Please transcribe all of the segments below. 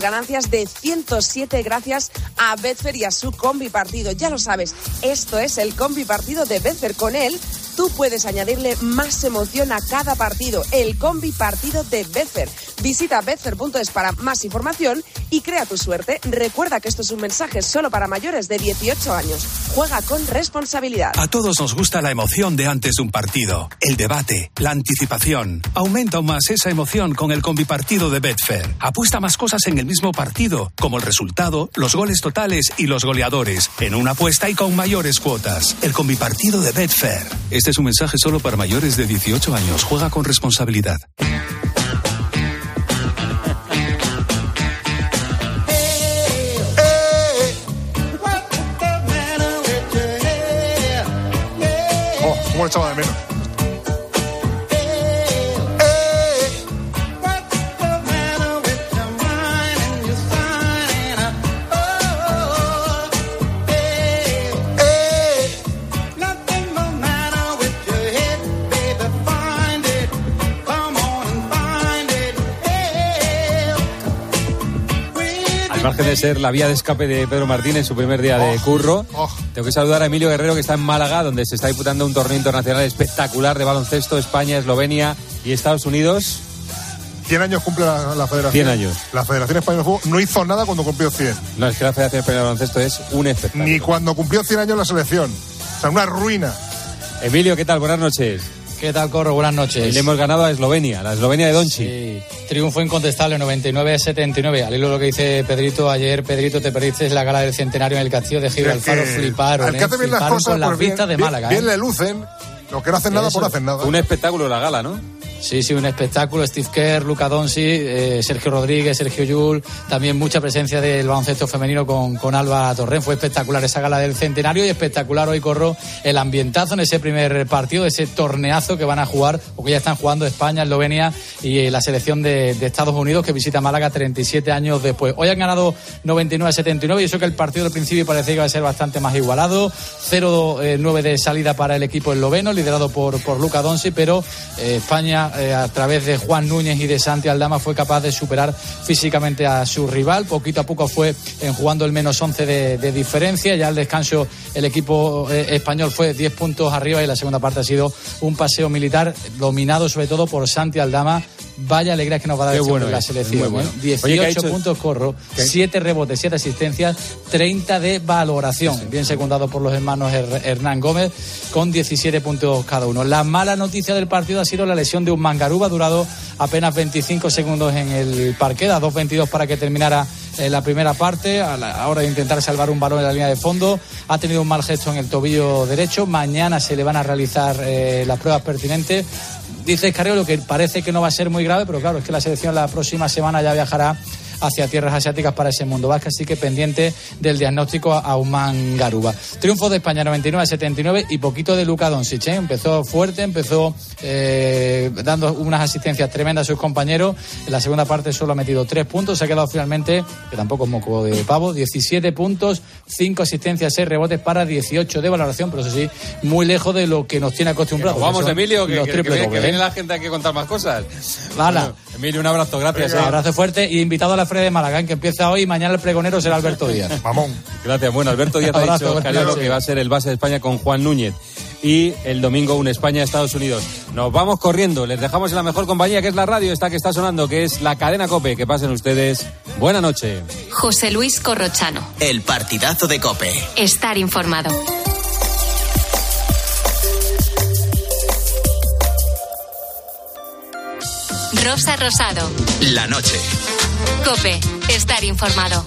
ganancias de 107 gracias a Betfair y a su combi partido. Ya lo sabes, esto es el combi partido de Betfair. Con él, tú puedes añadirle más emoción a cada partido. El combi partido de Betfair. Visita betfair.es para más información y crea tu suerte. Recuerda que esto es un mensaje solo para mayores de 18 años. Juega con responsabilidad. A todos nos gusta la emoción de antes de un partido, el debate, la anticipación. Aumenta aún más esa emoción con el combi partido de Betfair. Apuesta más cosas en el mismo partido, como el resultado, los goles totales y los goleadores, en una apuesta y con mayores cuotas. El combi partido de Betfair. Este es un mensaje solo para mayores de 18 años. Juega con responsabilidad. Oh, cómo echaba de menos. Al margen de ser la vía de escape de Pedro Martínez, su primer día de curro, tengo que saludar a Emilio Guerrero, que está en Málaga, donde se está disputando un torneo internacional espectacular de baloncesto, España, Eslovenia y Estados Unidos. 100 años cumple la, la federación. 100 años. La Federación Española de Fútbol no hizo nada cuando cumplió 100. No, es que la Federación Española de Baloncesto es un espectáculo. Ni cuando cumplió 100 años la selección. O sea, una ruina. Emilio, ¿qué tal? Buenas noches. ¿Qué tal, Corro? Buenas noches. Y le hemos ganado a Eslovenia, la Eslovenia de Donchi. Sí, triunfo incontestable, 99-79. Al hilo de lo que dice Pedrito, ayer, Pedrito, te perdiste la gala del centenario en el castillo de Gibraltar. Es que Fliparon, Al que ¿eh? hace bien las cosas, con las pues bien, vistas de bien- Málaga. bien ¿eh? le lucen. Los que no hacen nada, por hacen nada. Un espectáculo la gala, ¿no? Sí, sí, un espectáculo. Steve Kerr, Luca Donsi, eh, Sergio Rodríguez, Sergio Yul. También mucha presencia del baloncesto femenino con, con Alba Torren. Fue espectacular esa gala del centenario y espectacular hoy corro el ambientazo en ese primer partido, ese torneazo que van a jugar o que ya están jugando España, Eslovenia y eh, la selección de, Estados Unidos que visita Málaga 37 años después. Hoy han ganado 99-79 y eso que el partido al principio parecía que iba a ser bastante más igualado. 0-9 de salida para el equipo esloveno, liderado por, por Luca Donsi, pero eh, España eh, a través de Juan Núñez y de Santi Aldama fue capaz de superar físicamente a su rival. Poquito a poco fue jugando el menos 11 de, de diferencia. Ya al descanso el equipo eh, español fue 10 puntos arriba y la segunda parte ha sido un paseo militar dominado sobre todo por Santi Aldama. Vaya alegría que nos va a dar este bueno la selección. bueno. ¿eh? Oye, 18 ¿qué ha hecho? puntos corro, 7 rebotes, 7 asistencias, 30 de valoración. Bien secundado por los hermanos Her- Hernán Gómez con 17 puntos cada uno. La mala noticia del partido ha sido la lesión de un Mangarú. Ha durado apenas 25 segundos en el parque, a 2.22 para que terminara eh, la primera parte. A la hora de intentar salvar un balón en la línea de fondo, ha tenido un mal gesto en el tobillo derecho. Mañana se le van a realizar eh, las pruebas pertinentes. Dice Escarriolo que parece que no va a ser muy grave, pero claro, es que la selección la próxima semana ya viajará hacia tierras asiáticas para ese mundo vasco, así que pendiente del diagnóstico a Auman Garuba. Triunfo de España 99-79 y poquito de Luka Doncic, ¿eh? empezó fuerte, empezó eh, dando unas asistencias tremendas a sus compañeros, en la segunda parte solo ha metido tres puntos, se ha quedado finalmente, que tampoco es moco de pavo, 17 puntos, 5 asistencias, 6 rebotes para 18 de valoración, pero eso sí, muy lejos de lo que nos tiene acostumbrados. Vamos, que Emilio, que, que- que viene, que ¿eh? la gente a contar más cosas. Hala. Bueno, Emilio, un abrazo, gracias. Un eh. abrazo fuerte y invitado a la Feria de Málaga, ¿eh? que empieza hoy y mañana el pregonero será Alberto Díaz. Mamón. Gracias. Bueno, Alberto Díaz ha dicho que va a ser el base de España con Juan Núñez. Y el domingo un España-Estados Unidos. Nos vamos corriendo. Les dejamos en la mejor compañía que es la radio, esta que está sonando, que es la cadena Cope. Que pasen ustedes. Buena noche. José Luis Corrochano. El partidazo de Cope. Estar informado. Rosa Rosado. La noche. Cope. Estar informado.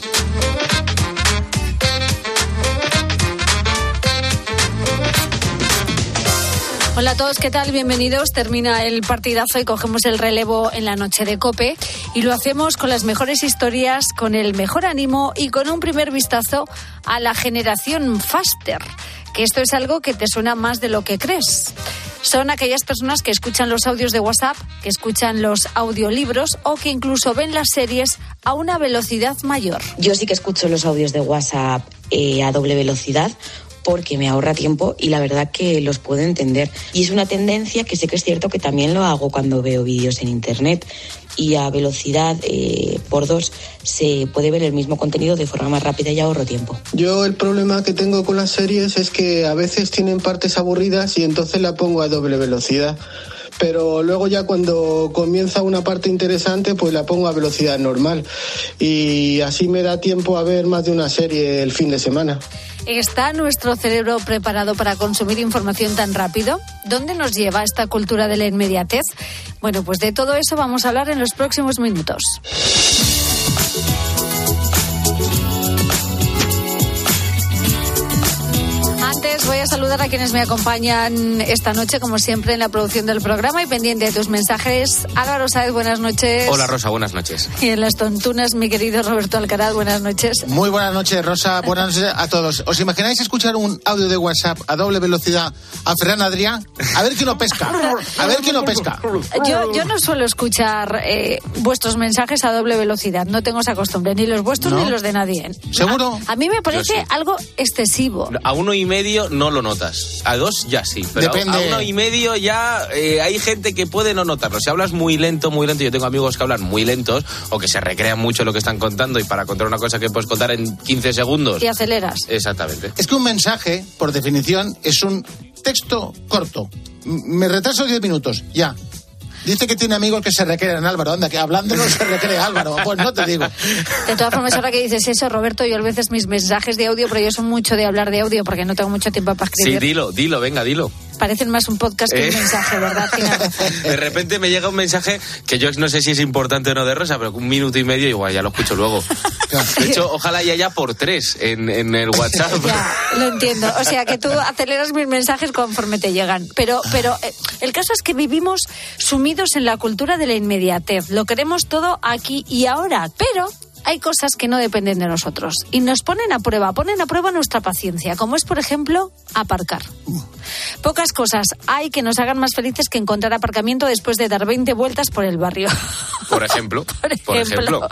Hola a todos, ¿qué tal? Bienvenidos. Termina el partidazo y cogemos el relevo en la noche de Cope y lo hacemos con las mejores historias, con el mejor ánimo y con un primer vistazo a la generación Faster, que esto es algo que te suena más de lo que crees. Son aquellas personas que escuchan los audios de WhatsApp, que escuchan los audiolibros o que incluso ven las series a una velocidad mayor. Yo sí que escucho los audios de WhatsApp eh, a doble velocidad porque me ahorra tiempo y la verdad que los puedo entender. Y es una tendencia que sé que es cierto que también lo hago cuando veo vídeos en Internet y a velocidad eh, por dos se puede ver el mismo contenido de forma más rápida y ahorro tiempo. Yo el problema que tengo con las series es que a veces tienen partes aburridas y entonces la pongo a doble velocidad pero luego ya cuando comienza una parte interesante pues la pongo a velocidad normal y así me da tiempo a ver más de una serie el fin de semana. ¿Está nuestro cerebro preparado para consumir información tan rápido? ¿Dónde nos lleva esta cultura de la inmediatez? Bueno, pues de todo eso vamos a hablar en los próximos minutos. Saludar a quienes me acompañan esta noche, como siempre, en la producción del programa y pendiente de tus mensajes. Álvaro Sáez, buenas noches. Hola, Rosa, buenas noches. Y en las tontunas, mi querido Roberto Alcaraz, buenas noches. Muy buenas noches, Rosa. Buenas noches a todos. ¿Os imagináis escuchar un audio de WhatsApp a doble velocidad a Ferran Adrián? A ver quién lo pesca. A ver quién lo pesca. Yo, yo no suelo escuchar eh, vuestros mensajes a doble velocidad. No tengo esa costumbre, ni los vuestros ni los de nadie. ¿Seguro? A, mí me parece algo excesivo. A uno y medio no lo notas. A dos ya sí, pero a uno y medio ya eh, hay gente que puede no notarlo. Si hablas muy lento, muy lento, yo tengo amigos que hablan muy lentos o que se recrean mucho lo que están contando y para contar una cosa que puedes contar en 15 segundos. Y aceleras. Exactamente. Es que un mensaje, por definición, es un texto corto. Me retraso 10 minutos, ya. Dice que tiene amigos que se recrean, Álvaro. Anda, que hablando no se recrea Álvaro. Pues no te digo. De todas formas, ahora que dices eso, Roberto, yo a veces mis mensajes de audio, pero yo soy mucho de hablar de audio porque no tengo mucho tiempo para escribir. Sí, dilo, dilo, venga, dilo parecen más un podcast que un eh. mensaje, ¿verdad? de repente me llega un mensaje que yo no sé si es importante o no de Rosa, pero un minuto y medio igual ya lo escucho luego. De hecho, ojalá ya haya por tres en, en el WhatsApp. Ya, lo entiendo. O sea, que tú aceleras mis mensajes conforme te llegan. Pero, pero eh, el caso es que vivimos sumidos en la cultura de la inmediatez. Lo queremos todo aquí y ahora. Pero hay cosas que no dependen de nosotros y nos ponen a prueba, ponen a prueba nuestra paciencia, como es, por ejemplo, aparcar. Pocas cosas hay que nos hagan más felices que encontrar aparcamiento después de dar 20 vueltas por el barrio. Por ejemplo. por, ejemplo.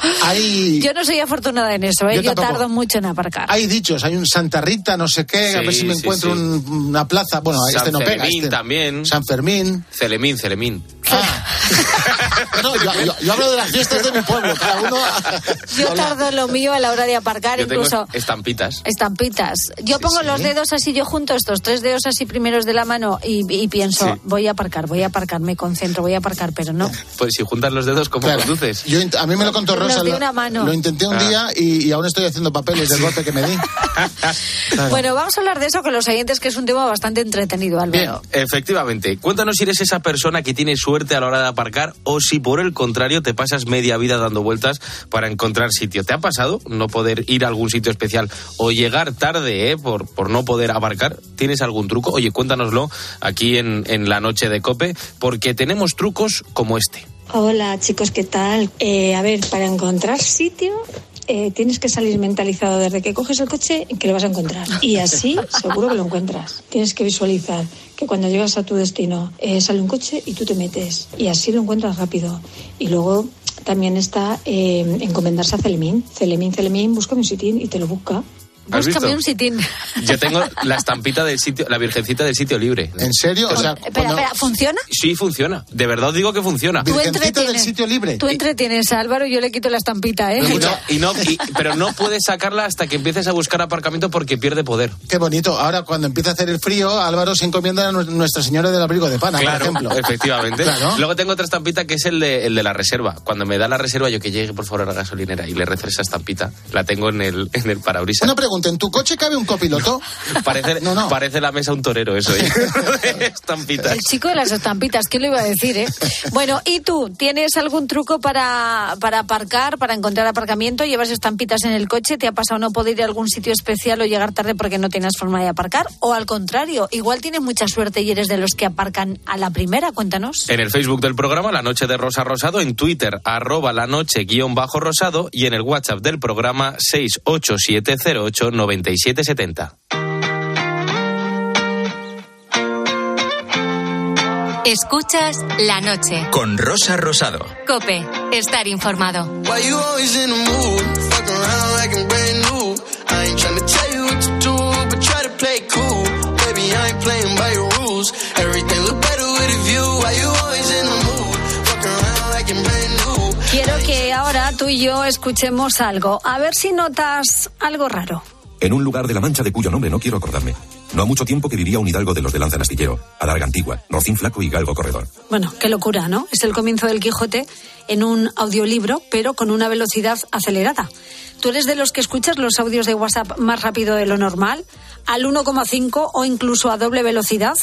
Yo no soy afertunada en eso, ¿eh? yo, tardo mucho en aparcar. Hay dichos, hay un Santa Rita, no sé qué, a ver si me encuentro una plaza. Bueno, San este no Fermín pega. Este. también. San Fermín. Celemín, Celemín. Ah. no, yo, hablo de las fiestas de mi pueblo, cada uno. yo tardo lo mío a la hora de aparcar, incluso. estampitas. Estampitas. Yo pongo los dedos así, yo junto estos tres dedos así primeros de la mano y, pienso, voy a aparcar, voy a aparcar, me concentro, voy a aparcar, pero no. Pues si juntas los dedos, ¿cómo conduces? Yo, a mí me lo contó Rosa. Lo, una mano. lo intenté un ah. día y, aún estoy haciendo papeles del golpe que me di. Bueno, vamos a hablar de eso con los oyentes, que es un tema bastante entretenido, Álvaro. Bien, efectivamente. Cuéntanos si eres esa persona que tiene suerte a la hora de aparcar o si por el contrario te pasas media vida dando vueltas para encontrar sitio. ¿Te ha pasado no poder ir a algún sitio especial o llegar tarde eh, por, por no poder aparcar? ¿Tienes algún truco? Oye, cuéntanoslo aquí en, en la noche de Cope, porque tenemos trucos como este. Hola chicos, ¿qué tal? Eh, a ver, para encontrar sitio eh, tienes que salir mentalizado desde que coges el coche que lo vas a encontrar. Y así seguro que lo encuentras. Tienes que visualizar que cuando llegas a tu destino eh, sale un coche y tú te metes. Y así lo encuentras rápido. Y luego también está eh, encomendarse a Celemín. Celemín, Celemín, busca un sitín y te lo busca. Búscame un sitín. Yo tengo la estampita del sitio, la virgencita del sitio libre. ¿En serio? O sea, espera, espera, ¿funciona? Sí, funciona. De verdad os digo que funciona. Virgencita del sitio libre. Tú entretienes a Álvaro y yo le quito la estampita, ¿eh? Y no, pero no puedes sacarla hasta que empieces a buscar aparcamiento porque pierde poder. Qué bonito. Ahora, cuando empieza a hacer el frío, Álvaro se encomienda a Nuestra Señora del Abrigo de Pana, por ejemplo. Efectivamente. Luego tengo otra estampita que es el de, el de la reserva. Cuando me da la reserva, yo que llegue por favor a la gasolinera y le recé esa estampita, la tengo en el, en el parabrisas. Una pregunta, ¿en tu coche cabe un copiloto? parece, no, no. parece la mesa un torero eso, ¿eh? estampitas. El chico de las estampitas, ¿qué le iba a decir, eh? Bueno, ¿y tú? ¿Tienes algún truco para, para aparcar, para encontrar aparcamiento? ¿Llevas estampitas en el coche? ¿Te ha pasado no poder ir a algún sitio especial o llegar tarde porque no tienes forma de aparcar? ¿O al contrario, igual tienes mucha suerte y eres de los que aparcan a la primera? Cuéntanos. En el Facebook del programa La Noche de Rosa Rosado, en Twitter, arroba la noche guion bajo rosado y en el WhatsApp del programa 68708 898 9770. Escuchas la noche. Con Rosa Rosado. Cope, estar informado. Quiero que ahora tú y yo escuchemos algo. A ver si notas algo raro. En un lugar de la Mancha de cuyo nombre no quiero acordarme. No ha mucho tiempo que vivía un hidalgo de los de Lanza Astillero, a larga antigua, rocín flaco y galgo corredor. Bueno, qué locura, ¿no? Es el comienzo del Quijote en un audiolibro, pero con una velocidad acelerada. ¿Tú eres de los que escuchas los audios de WhatsApp más rápido de lo normal? ¿Al 1,5 o incluso a doble velocidad?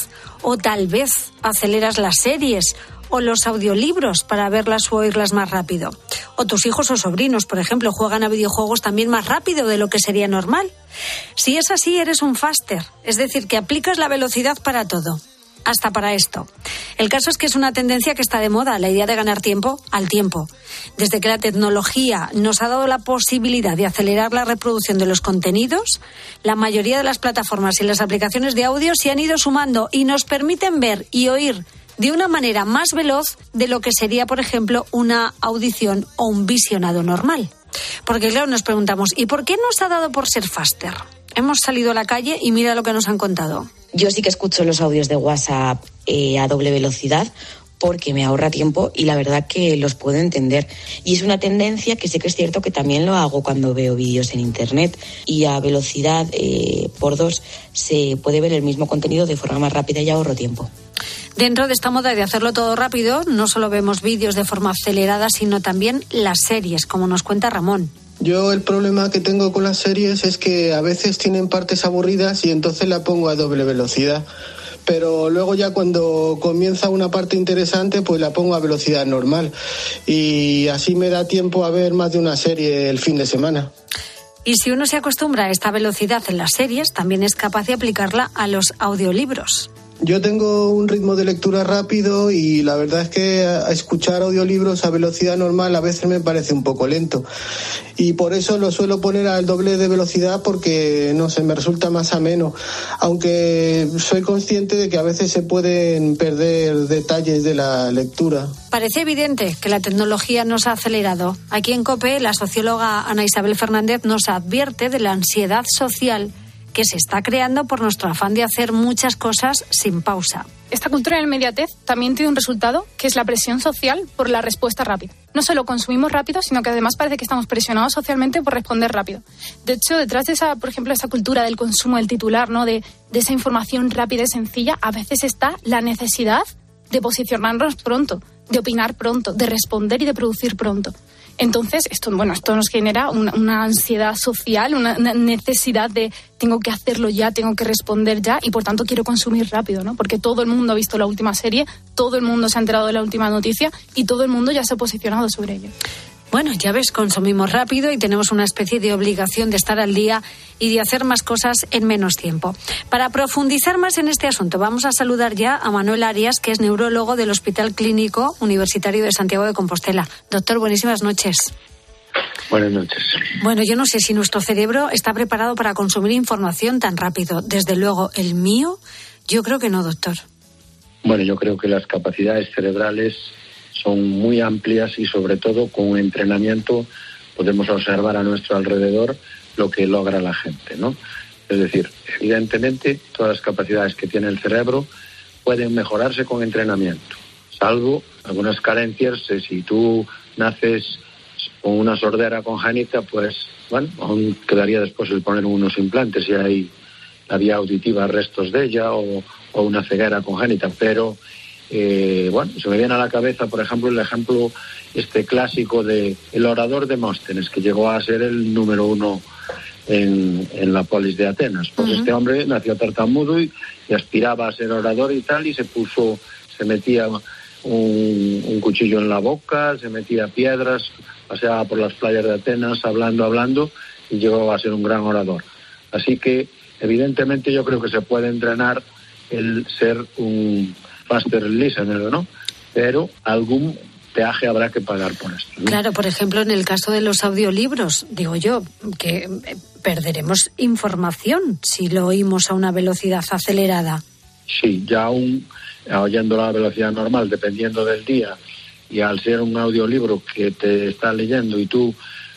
¿O tal vez aceleras las series o los audiolibros para verlas o oírlas más rápido. O tus hijos o sobrinos, por ejemplo, juegan a videojuegos también más rápido de lo que sería normal. Si es así, eres un faster, es decir, que aplicas la velocidad para todo hasta para esto. El caso es que es una tendencia que está de moda, la idea de ganar tiempo al tiempo. Desde que la tecnología nos ha dado la posibilidad de acelerar la reproducción de los contenidos, la mayoría de las plataformas y las aplicaciones de audio se han ido sumando y nos permiten ver y oír de una manera más veloz de lo que sería, por ejemplo, una audición o un visionado normal. Porque claro, nos preguntamos, ¿y por qué nos ha dado por ser faster? Hemos salido a la calle y mira lo que nos han contado. Yo sí que escucho los audios de WhatsApp eh, a doble velocidad porque me ahorra tiempo y la verdad que los puedo entender. Y es una tendencia que sé que es cierto que también lo hago cuando veo vídeos en Internet y a velocidad eh, por dos se puede ver el mismo contenido de forma más rápida y ahorro tiempo. Dentro de esta moda de hacerlo todo rápido, no solo vemos vídeos de forma acelerada, sino también las series, como nos cuenta Ramón. Yo el problema que tengo con las series es que a veces tienen partes aburridas y entonces la pongo a doble velocidad. Pero luego ya cuando comienza una parte interesante, pues la pongo a velocidad normal. Y así me da tiempo a ver más de una serie el fin de semana. Y si uno se acostumbra a esta velocidad en las series, también es capaz de aplicarla a los audiolibros. Yo tengo un ritmo de lectura rápido y la verdad es que escuchar audiolibros a velocidad normal a veces me parece un poco lento. Y por eso lo suelo poner al doble de velocidad porque, no sé, me resulta más ameno. Aunque soy consciente de que a veces se pueden perder detalles de la lectura. Parece evidente que la tecnología nos ha acelerado. Aquí en COPE, la socióloga Ana Isabel Fernández nos advierte de la ansiedad social que se está creando por nuestro afán de hacer muchas cosas sin pausa. Esta cultura del inmediatez también tiene un resultado, que es la presión social por la respuesta rápida. No solo consumimos rápido, sino que además parece que estamos presionados socialmente por responder rápido. De hecho, detrás de esa, por ejemplo, esa cultura del consumo del titular, ¿no? de, de esa información rápida y sencilla, a veces está la necesidad de posicionarnos pronto, de opinar pronto, de responder y de producir pronto. Entonces, esto, bueno, esto nos genera una, ansiedad social, una, necesidad de tengo que hacerlo ya, tengo que responder ya y por tanto quiero consumir rápido, ¿no? Porque todo el mundo ha visto la última serie, todo el mundo se ha enterado de la última noticia y todo el mundo ya se ha posicionado sobre ello. Bueno, ya ves, consumimos rápido y tenemos una especie de obligación de estar al día y de hacer más cosas en menos tiempo. Para profundizar más en este asunto, vamos a saludar ya a Manuel Arias, que es neurólogo del Hospital Clínico Universitario de Santiago de Compostela. Doctor, buenísimas noches. Buenas noches. Bueno, yo no sé si nuestro cerebro está preparado para consumir información tan rápido. Desde luego, el mío, yo creo que no, doctor. Bueno, yo creo que las capacidades cerebrales son muy amplias y sobre todo con entrenamiento podemos observar a nuestro alrededor lo que logra la gente, ¿no? Es decir, evidentemente todas las capacidades que tiene el cerebro pueden mejorarse con entrenamiento, salvo algunas carencias, si tú naces con una sordera congénita, pues bueno, aún quedaría después el poner unos implantes si hay la vía auditiva restos de ella o, una ceguera congénita, pero eh, bueno, se me viene a la cabeza, por ejemplo, el ejemplo este clásico de el orador de Móstenes, que llegó a ser el número uno en, la polis de Atenas. Pues este hombre nació tartamudo y, aspiraba a ser orador y tal, y se puso, se metía un, cuchillo en la boca, se metía piedras, paseaba por las playas de Atenas hablando, hablando, y llegó a ser un gran orador. Así que, evidentemente, yo creo que se puede entrenar el ser un listener, ¿no? Pero algún peaje habrá que pagar por esto. Claro, por ejemplo, en el caso de los audiolibros, digo yo, que eh, perderemos información si lo oímos a una velocidad acelerada. Sí, ya aún oyendo a velocidad normal, dependiendo del día, y al ser un audiolibro que te está leyendo y tú,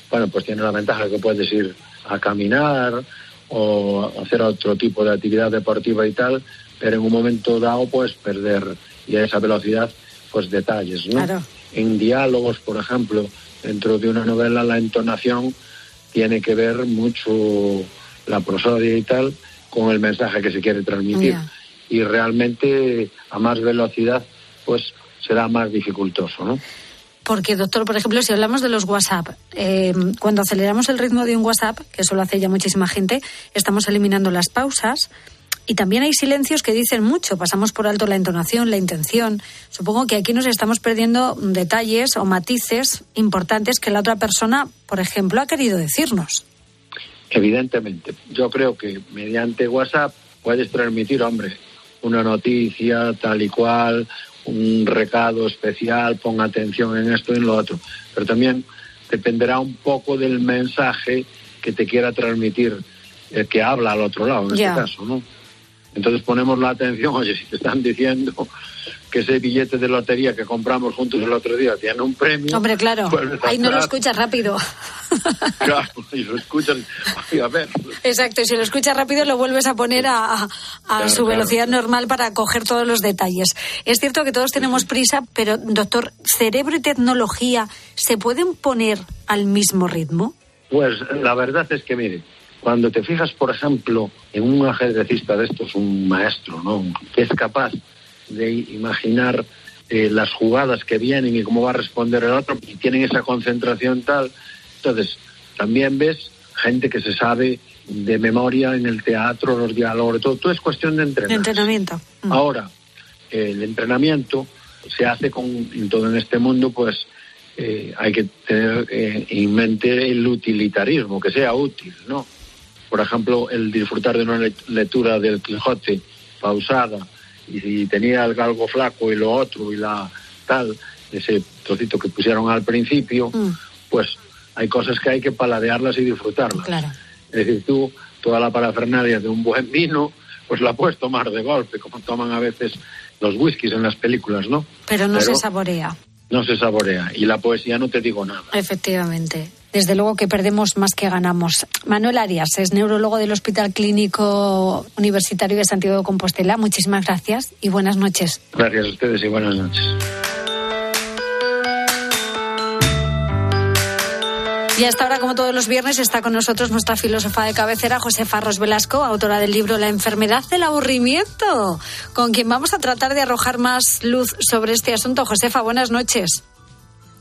bueno, pues tiene la ventaja que puedes ir a caminar o hacer otro tipo de actividad deportiva y tal, pero en un momento dado puedes perder y a esa velocidad pues detalles, ¿no? En diálogos, por ejemplo, dentro de una novela la entonación tiene que ver mucho la prosodia y tal con el mensaje que se quiere transmitir. Y realmente a más velocidad, pues será más dificultoso, ¿no? Porque, doctor, por ejemplo, si hablamos de los WhatsApp, eh, cuando aceleramos el ritmo de un WhatsApp, que eso lo hace ya muchísima gente, estamos eliminando las pausas. Y también hay silencios que dicen mucho. Pasamos por alto la entonación, la intención. Supongo que aquí nos estamos perdiendo detalles o matices importantes que la otra persona, por ejemplo, ha querido decirnos. Evidentemente, yo creo que mediante WhatsApp puedes transmitir, hombre, una noticia tal y cual, un recado especial, pon atención en esto y en lo otro. Pero también dependerá un poco del mensaje que te quiera transmitir el que habla al otro lado, en Ya. este caso, ¿no? Entonces ponemos la atención, oye, si te están diciendo que ese billete de lotería que compramos juntos el otro día tiene un premio. Hombre, claro, vuelves ahí no lo escuchas rápido. Claro, y lo escuchas, a ver, Exacto, y si lo escuchas rápido lo vuelves a poner a, a- a Claro, su claro. velocidad normal para coger todos los detalles. Es cierto que todos tenemos prisa, pero doctor, ¿cerebro y tecnología se pueden poner al mismo ritmo? Pues la verdad es que, mire, cuando te fijas, por ejemplo, en un ajedrecista de estos, un maestro, ¿no? Que es capaz de imaginar eh, las jugadas que vienen y cómo va a responder el otro, y tienen esa concentración tal. Entonces, también ves gente que se sabe de memoria en el teatro, los diálogos, todo. Todo es cuestión de De entrenar. entrenamiento. Mm. Ahora, el entrenamiento se hace con, en todo en este mundo, pues eh, hay que tener eh, en mente el utilitarismo, que sea útil, ¿no? Por ejemplo, el disfrutar de una le- lectura del Quijote pausada y si tenía el galgo flaco y lo otro y la tal, ese trocito que pusieron al principio, pues hay cosas que hay que paladearlas y disfrutarlas. Claro. Es decir, tú, toda la parafernalia de un buen vino, pues la puedes tomar de golpe, como toman a veces los whiskies en las películas, ¿no? Pero no se saborea, No se saborea. Y la poesía no te digo nada. efectivamente. Desde luego que perdemos más que ganamos. Manuel Arias es neurólogo del Hospital Clínico Universitario de Santiago de Compostela. Muchísimas gracias y buenas noches. Gracias a ustedes y buenas noches. Y hasta ahora, como todos los viernes, está con nosotros nuestra filósofa de cabecera, Josefa Ros Velasco, autora del libro La enfermedad del aburrimiento, con quien vamos a tratar de arrojar más luz sobre este asunto. Josefa, buenas noches.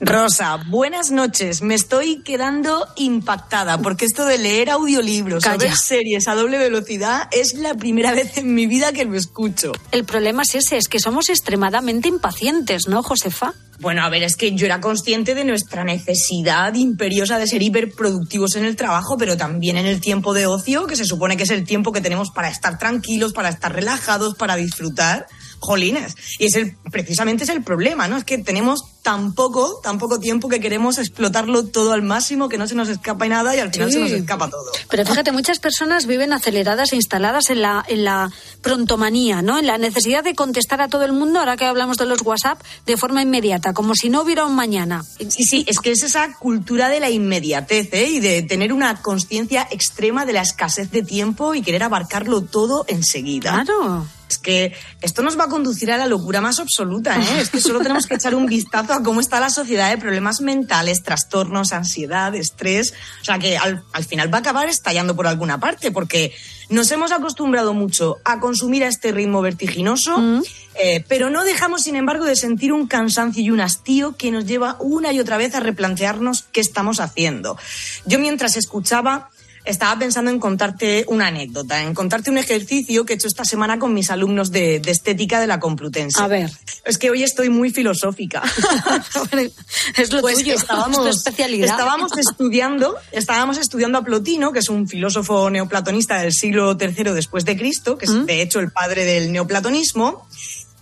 Rosa, buenas noches. Me estoy quedando impactada porque esto de leer audiolibros o Calla. ver series a doble velocidad es la primera vez en mi vida que lo escucho. El problema es ese, es que somos extremadamente impacientes, ¿no, Josefa? Bueno, a ver, es que yo era consciente de nuestra necesidad imperiosa de ser hiperproductivos en el trabajo, pero también en el tiempo de ocio, que se supone que es el tiempo que tenemos para estar tranquilos, para estar relajados, para disfrutar. Jolines. Y es el, precisamente es el problema, ¿no? Es que tenemos tan poco, tan poco tiempo que queremos explotarlo todo al máximo, que no se nos escapa nada y al final Sí. se nos escapa todo. Pero fíjate, muchas personas viven aceleradas e instaladas en la, en la prontomanía, ¿no? En la necesidad de contestar a todo el mundo, ahora que hablamos de los WhatsApp, de forma inmediata, como si no hubiera un mañana. Sí, sí, es que es esa cultura de la inmediatez ¿eh? y de tener una conciencia extrema de la escasez de tiempo y querer abarcarlo todo enseguida. Claro. Es que esto nos va a conducir a la locura más absoluta, ¿eh? Es que solo tenemos que echar un vistazo a cómo está la sociedad de problemas mentales, trastornos, ansiedad, estrés. O sea que al, al final va a acabar estallando por alguna parte, porque nos hemos acostumbrado mucho a consumir a este ritmo vertiginoso, eh, pero no dejamos, sin embargo, de sentir un cansancio y un hastío que nos lleva una y otra vez a replantearnos qué estamos haciendo. Yo mientras escuchaba estaba pensando en contarte una anécdota, en contarte un ejercicio que he hecho esta semana con mis alumnos de, de estética de la Complutense. A ver. Es que hoy estoy muy filosófica. es lo Pues tuyo, estábamos, es tu especialidad. Estábamos estudiando, estábamos estudiando a Plotino, que es un filósofo neoplatonista del siglo III después de Cristo, que es de hecho el padre del neoplatonismo.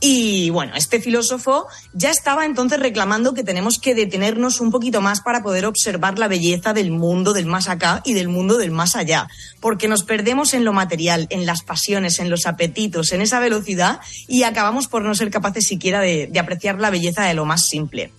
Y bueno, este filósofo ya estaba entonces reclamando que tenemos que detenernos un poquito más para poder observar la belleza del mundo del más acá y del mundo del más allá, porque nos perdemos en lo material, en las pasiones, en los apetitos, en esa velocidad y acabamos por no ser capaces siquiera de, apreciar la belleza de lo más simple.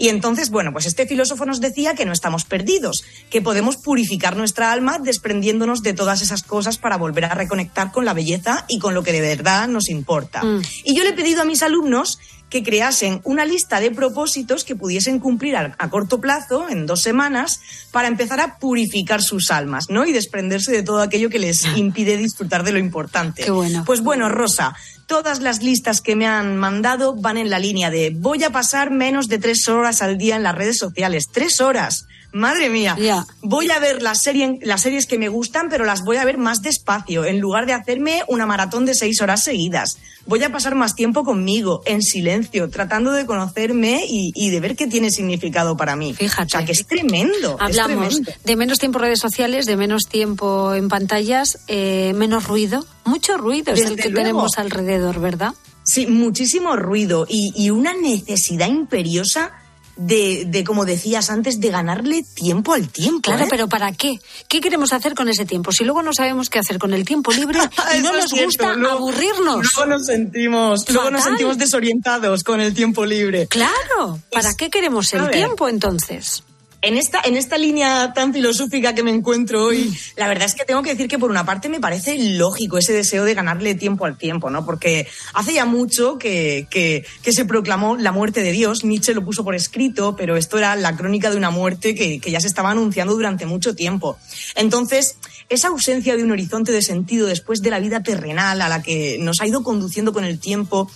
Y entonces, bueno, pues este filósofo nos decía que no estamos perdidos, que podemos purificar nuestra alma desprendiéndonos de todas esas cosas para volver a reconectar con la belleza y con lo que de verdad nos importa. Mm. Y yo le he pedido a mis alumnos que creasen una lista de propósitos que pudiesen cumplir a, a, corto plazo, en dos semanas, para empezar a purificar sus almas, ¿no? Y desprenderse de todo aquello que les impide disfrutar de lo importante. Qué bueno. Pues bueno, Rosa, todas las listas que me han mandado van en la línea de voy a pasar menos de tres horas al día en las redes sociales. Tres horas. Madre mía. Voy a ver las, serie, las series que me gustan, pero las voy a ver más despacio, en lugar de hacerme una maratón de seis horas seguidas. Voy a pasar más tiempo conmigo, en silencio, tratando de conocerme y, y de ver qué tiene significado para mí. Fíjate. O sea, que es tremendo. es Hablamos tremendo. de menos tiempo en redes sociales, de menos tiempo en pantallas, eh, menos ruido. Mucho ruido es el que luego. tenemos alrededor, ¿verdad? Sí, muchísimo ruido y, y una necesidad imperiosa de, de, como decías antes, de ganarle tiempo al tiempo. Claro, ¿eh? pero ¿para qué? ¿Qué queremos hacer con ese tiempo? Si luego no sabemos qué hacer con el tiempo libre y no nos cierto, gusta luego- aburrirnos. Luego nos sentimos, luego nos sentimos desorientados con el tiempo libre. Claro, ¿para Pues, qué queremos el tiempo entonces? En esta, en esta línea tan filosófica que me encuentro hoy, Mm. la verdad es que tengo que decir que por una parte me parece lógico ese deseo de ganarle tiempo al tiempo, ¿no? Porque hace ya mucho que, que, que se proclamó la muerte de Dios, Nietzsche lo puso por escrito, pero esto era la crónica de una muerte que, que ya se estaba anunciando durante mucho tiempo. Entonces, esa ausencia de un horizonte de sentido después de la vida terrenal a la que nos ha ido conduciendo con el tiempo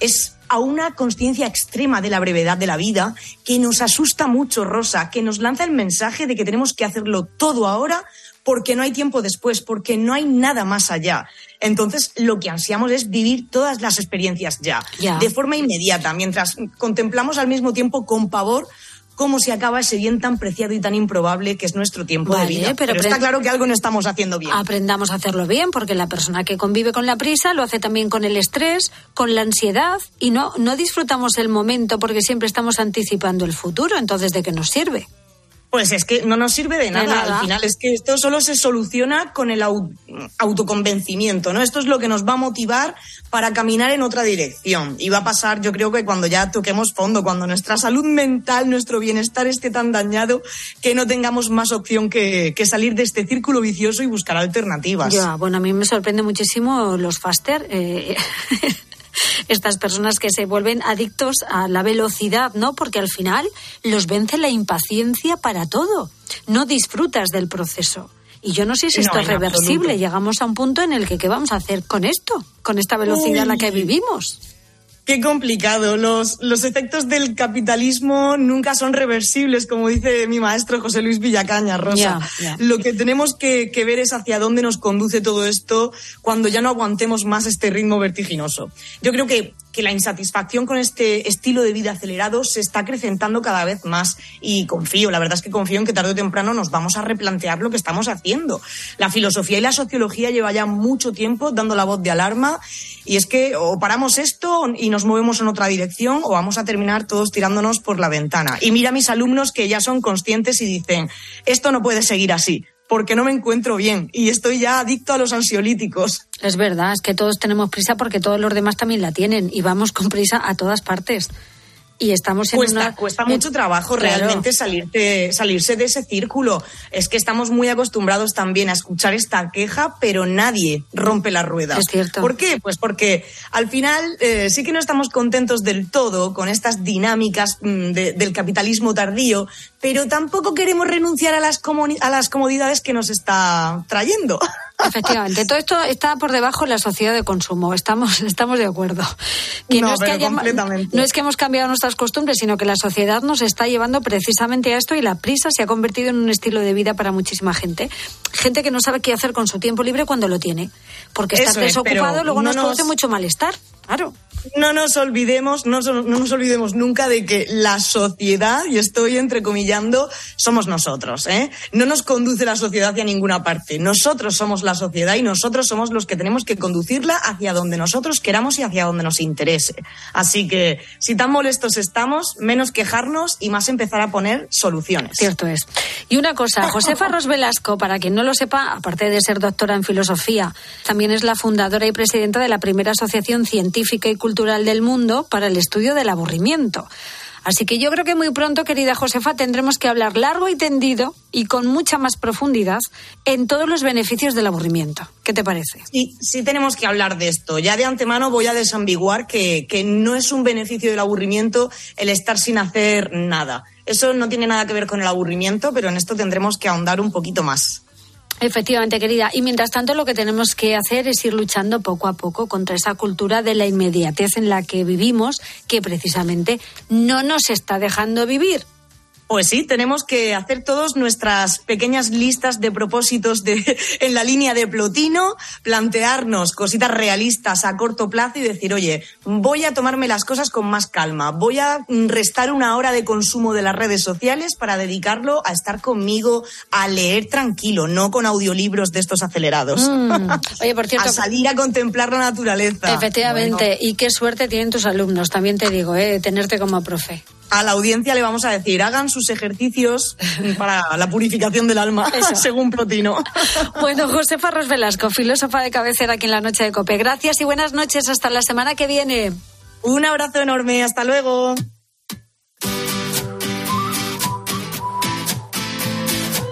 es a una conciencia extrema de la brevedad de la vida que nos asusta mucho, Rosa, que nos lanza el mensaje de que tenemos que hacerlo todo ahora porque no hay tiempo después, porque no hay nada más allá. Entonces, lo que ansiamos es vivir todas las experiencias ya, Ya. de forma inmediata, mientras contemplamos al mismo tiempo con pavor cómo se acaba ese bien tan preciado y tan improbable que es nuestro tiempo Vale, de vida. pero Pero, está claro que algo no estamos haciendo bien. Aprendamos a hacerlo bien, porque la persona que convive con la prisa lo hace también con el estrés, con la ansiedad, y no, no disfrutamos el momento porque siempre estamos anticipando el futuro. Entonces, ¿de qué nos sirve? Pues es que no nos sirve de nada. nada. Al final es que esto solo se soluciona con el au- autoconvencimiento, ¿no? Esto es lo que nos va a motivar para caminar en otra dirección. Y va a pasar, yo creo que cuando ya toquemos fondo, cuando nuestra salud mental, nuestro bienestar esté tan dañado, que no tengamos más opción que, que salir de este círculo vicioso y buscar alternativas. Ya, bueno, a mí me sorprende muchísimo los faster. eh, estas personas que se vuelven adictos a la velocidad, ¿no? Porque al final los vence la impaciencia para todo. No disfrutas del proceso. Y yo no sé si No, esto es reversible. absoluto. Llegamos a un punto en el que ¿qué vamos a hacer con esto? Con esta velocidad a la que Uy. vivimos. Qué complicado. Los, los efectos del capitalismo nunca son reversibles, como dice mi maestro José Luis Villacaña, Rosa. Lo que tenemos que, que ver es hacia dónde nos conduce todo esto cuando ya no aguantemos más este ritmo vertiginoso. Yo creo que, que la insatisfacción con este estilo de vida acelerado se está acrecentando cada vez más y confío, la verdad es que confío en que tarde o temprano nos vamos a replantear lo que estamos haciendo. La filosofía y la sociología lleva ya mucho tiempo dando la voz de alarma y es que o paramos esto y nos movemos en otra dirección o vamos a terminar todos tirándonos por la ventana. Y mira a mis alumnos que ya son conscientes y dicen, esto no puede seguir así porque no me encuentro bien y estoy ya adicto a los ansiolíticos. Es verdad, es que todos tenemos prisa porque todos los demás también la tienen y vamos con prisa a todas partes. Y estamos en Cuesta, una... cuesta mucho trabajo Claro. realmente salirte, salirse de ese círculo. Es que estamos muy acostumbrados también a escuchar esta queja, pero nadie rompe la rueda. Es cierto. ¿Por qué? Pues porque al final eh, sí que no estamos contentos del todo con estas dinámicas mm, de- del capitalismo tardío, pero tampoco queremos renunciar a las, a las comodidades que nos está trayendo. Efectivamente, todo esto está por debajo de la sociedad de consumo. Estamos, estamos de acuerdo. Que No, es que pero haya- completamente. no es que hemos cambiado nuestras costumbres, sino que la sociedad nos está llevando precisamente a esto y la prisa se ha convertido en un estilo de vida para muchísima gente. Gente que no sabe qué hacer con su tiempo libre cuando lo tiene. Porque estar Eso es, desocupado luego no nos produce nos- mucho malestar. Claro. No nos olvidemos, no, no nos olvidemos nunca de que la sociedad, y estoy entrecomillando, somos nosotros, ¿eh? No nos conduce la sociedad hacia ninguna parte. Nosotros somos la sociedad y nosotros somos los que tenemos que conducirla hacia donde nosotros queramos y hacia donde nos interese. Así que, si tan molestos estamos, menos quejarnos y más empezar a poner soluciones. Cierto es. Y una cosa, Josefa Ros Velasco, para quien no lo sepa, aparte de ser doctora en filosofía, también es la fundadora y presidenta de la primera asociación científica y cultural del mundo para el estudio del aburrimiento. Así que yo creo que muy pronto, querida Josefa, tendremos que hablar largo y tendido y con mucha más profundidad en todos los beneficios del aburrimiento. ¿Qué te parece? Sí, sí tenemos que hablar de esto. Ya de antemano voy a desambiguar que, que no es un beneficio del aburrimiento el estar sin hacer nada. Eso no tiene nada que ver con el aburrimiento, pero en esto tendremos que ahondar un poquito más. Efectivamente, querida. Y mientras tanto, lo que tenemos que hacer es ir luchando poco a poco contra esa cultura de la inmediatez en la que vivimos, que precisamente no nos está dejando vivir. Pues sí, tenemos que hacer todos nuestras pequeñas listas de propósitos de, en la línea de Plotino, plantearnos cositas realistas a corto plazo y decir, oye, voy a tomarme las cosas con más calma, voy a restar una hora de consumo de las redes sociales para dedicarlo a estar conmigo, a leer tranquilo, no con audiolibros de estos acelerados. Mm. Oye, por cierto, a salir a contemplar la naturaleza. Efectivamente, Bueno. y qué suerte tienen tus alumnos, también te digo, ¿eh? tenerte como profe. A la audiencia le vamos a decir, hagan sus ejercicios para la purificación del alma, según Plotino. Bueno, Josefa Ros Velasco, filósofa de cabecera aquí en la noche de Cope. Gracias y buenas noches. Hasta la semana que viene. Un abrazo enorme. Hasta luego.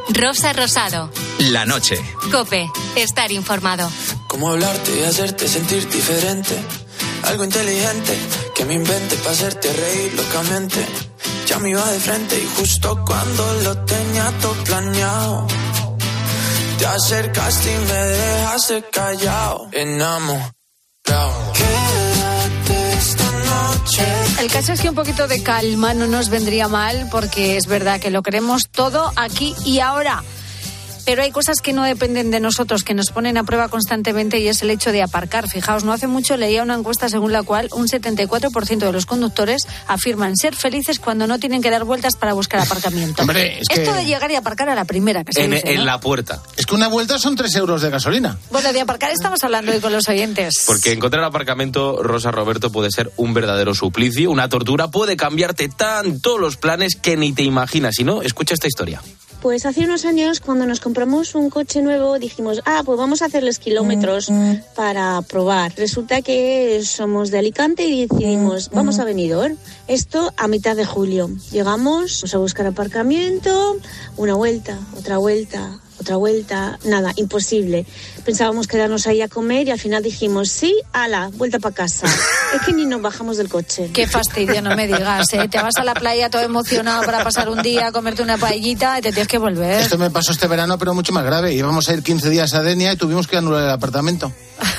Rosa Rosado. La noche. Cope. Estar informado. Cómo hablarte y hacerte sentir diferente. Algo inteligente que me invente para hacerte reír locamente. Ya me iba de frente y justo cuando lo tenía todo planeado. Te acercaste y me dejaste callado. Enamorado. El caso es que un poquito de calma no nos vendría mal porque es verdad que lo queremos todo aquí y ahora. Pero hay cosas que no dependen de nosotros, que nos ponen a prueba constantemente y es el hecho de aparcar. Fijaos, no hace mucho leía una encuesta según la cual un 74% de los conductores afirman ser felices cuando no tienen que dar vueltas para buscar aparcamiento. Hombre, es que- Esto de llegar y aparcar a la primera que se En, dice, en ¿no? la puerta. Es que una vuelta son 3 euros de gasolina. Bueno, de aparcar estamos hablando hoy con los oyentes. Porque encontrar aparcamiento, Rosa Roberto, puede ser un verdadero suplicio, una tortura, puede cambiarte tanto los planes que ni te imaginas. Si no, escucha esta historia. Pues hace unos años, cuando nos compramos un coche nuevo, dijimos, ah, pues vamos a hacerles kilómetros para probar. Resulta que somos de Alicante y decidimos, vamos a Benidorm. Esto a mitad de julio. Llegamos vamos a buscar aparcamiento, una vuelta, otra vuelta, otra vuelta, nada, imposible. Pensábamos quedarnos ahí a comer y al final dijimos, sí, ala, vuelta para casa. es que ni nos bajamos del coche. Qué fastidio, no me digas. ¿eh? Te vas a la playa todo emocionado para pasar un día, comerte una paellita y te tienes que volver. Esto me pasó este verano, pero mucho más grave. Íbamos a ir 15 días a Denia y tuvimos que anular el apartamento.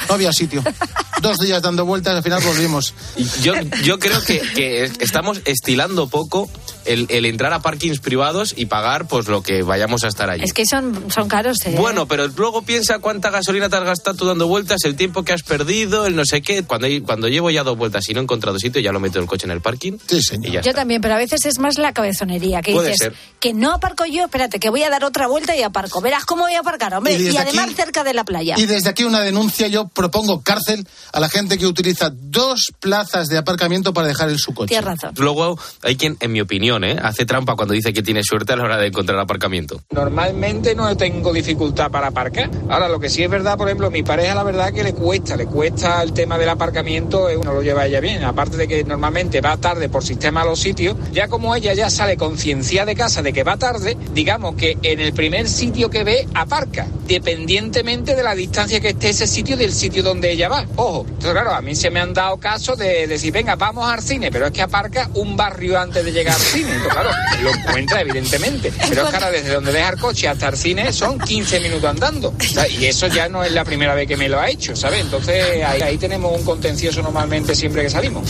No había sitio. Dos días dando vueltas, al final volvimos. Yo, yo creo que, que estamos estilando poco el, el entrar a parkings privados y pagar pues lo que vayamos a estar allí. Es que son, son caros, ¿eh? Bueno, pero luego piensa cuánta gasolina te has gastado tú dando vueltas, el tiempo que has perdido, el no sé qué. Cuando, cuando llevo ya dos vueltas y no he encontrado sitio, ya lo meto el coche en el parking. Sí, señor. Y ya Yo está. también, pero a veces es más la cabezonería, que Puede dices ser. que no aparco yo, espérate, que voy a dar otra vuelta y aparco. Verás cómo voy a aparcar, hombre. Y además aquí- cerca de la playa. Y desde aquí una denuncia, yo propongo cárcel a la gente que utiliza dos plazas de aparcamiento para dejar en su coche. Razón. Luego hay quien, en mi opinión, ¿eh? hace trampa cuando dice que tiene suerte a la hora de encontrar aparcamiento. Normalmente no tengo dificultad para aparcar. Ahora, lo que sí es verdad, por ejemplo, mi pareja, la verdad que le cuesta, le cuesta el tema del aparcamiento, eh, no lo lleva ella bien. Aparte de que normalmente va tarde por sistema a los sitios, ya como ella ya sale conciencia de casa de que va tarde, digamos que en el primer sitio que ve, aparca, dependientemente de la distancia que esté ese sitio del sitio donde ella va. Ojo, entonces claro, a mí se me han dado casos de decir, venga, vamos al cine, pero es que aparca un barrio antes de llegar al cine. Entonces, claro, lo encuentra evidentemente. Pero es que ahora desde donde deja el coche hasta el cine son 15 minutos andando. O sea, y eso ya no es la primera vez que me lo ha hecho, ¿sabes? Entonces ahí, ahí tenemos un contencioso normalmente siempre que salimos.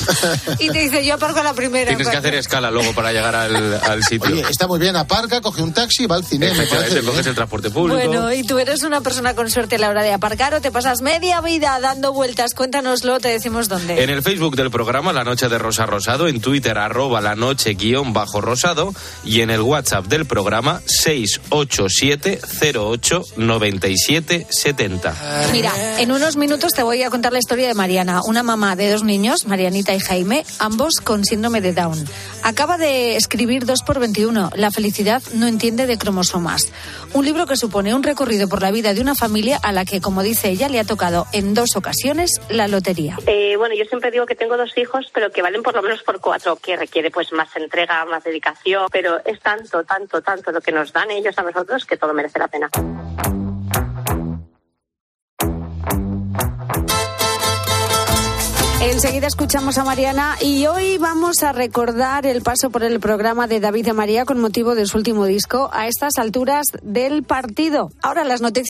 Y te dice, yo aparco a la primera. Tienes que hacer escala luego para llegar al, al sitio. Oye, está muy bien, aparca, coge un taxi y va al cine. me Efectivamente, parece coges el transporte público. Bueno, ¿y tú eres una persona con suerte a la hora de aparcar o te pasas media vida dando vueltas? Cuéntanoslo, te decimos dónde. En el Facebook del programa La Noche de Rosa Rosado, en Twitter arroba la noche guion bajo rosado y en el WhatsApp del programa 687-08-9770. Mira, en unos minutos te voy a contar la historia de Mariana, una mamá de dos niños, Marianita y Jaime, ambos con síndrome de Down. Acaba de escribir 2 por 21 La felicidad no entiende de cromosomas. Un libro que supone un recorrido por la vida de una familia a la que, como dice ella, le ha tocado en dos ocasiones la lotería. Eh, bueno, yo siempre digo que tengo dos hijos, pero que valen por lo menos por cuatro, que requiere pues más entrega, más dedicación, pero es tanto, tanto, tanto lo que nos dan ellos a nosotros que todo merece la pena. Enseguida escuchamos a Mariana y hoy vamos a recordar el paso por el programa de David de María con motivo de su último disco a estas alturas del partido. Ahora las noticias.